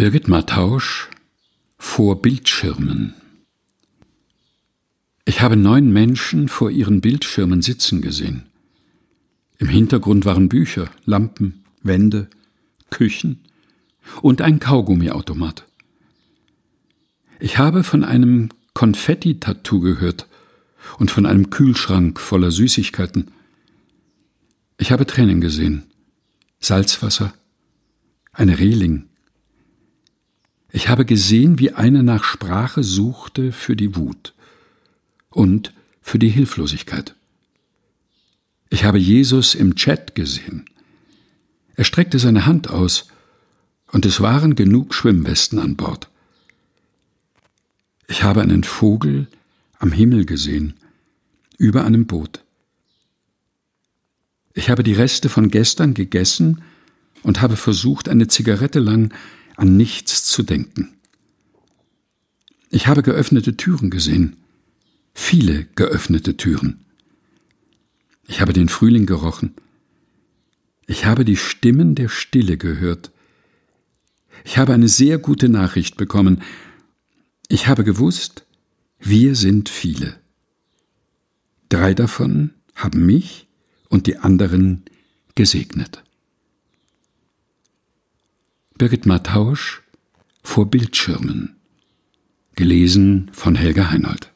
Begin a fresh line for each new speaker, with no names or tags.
Birgit Mattausch vor Bildschirmen. Ich habe neun Menschen vor ihren Bildschirmen sitzen gesehen. Im Hintergrund waren Bücher, Lampen, Wände, Küchen und ein Kaugummiautomat. Ich habe von einem Konfetti-Tattoo gehört und von einem Kühlschrank voller Süßigkeiten. Ich habe Tränen gesehen, Salzwasser, eine Reling, ich habe gesehen, wie einer nach Sprache suchte für die Wut und für die Hilflosigkeit. Ich habe Jesus im Chat gesehen. Er streckte seine Hand aus, und es waren genug Schwimmwesten an Bord. Ich habe einen Vogel am Himmel gesehen, über einem Boot. Ich habe die Reste von gestern gegessen und habe versucht, eine Zigarette lang an nichts zu denken. Ich habe geöffnete Türen gesehen, viele geöffnete Türen. Ich habe den Frühling gerochen. Ich habe die Stimmen der Stille gehört. Ich habe eine sehr gute Nachricht bekommen. Ich habe gewusst, wir sind viele. Drei davon haben mich und die anderen gesegnet. Birgit Mattausch vor Bildschirmen. Gelesen von Helga Heinold.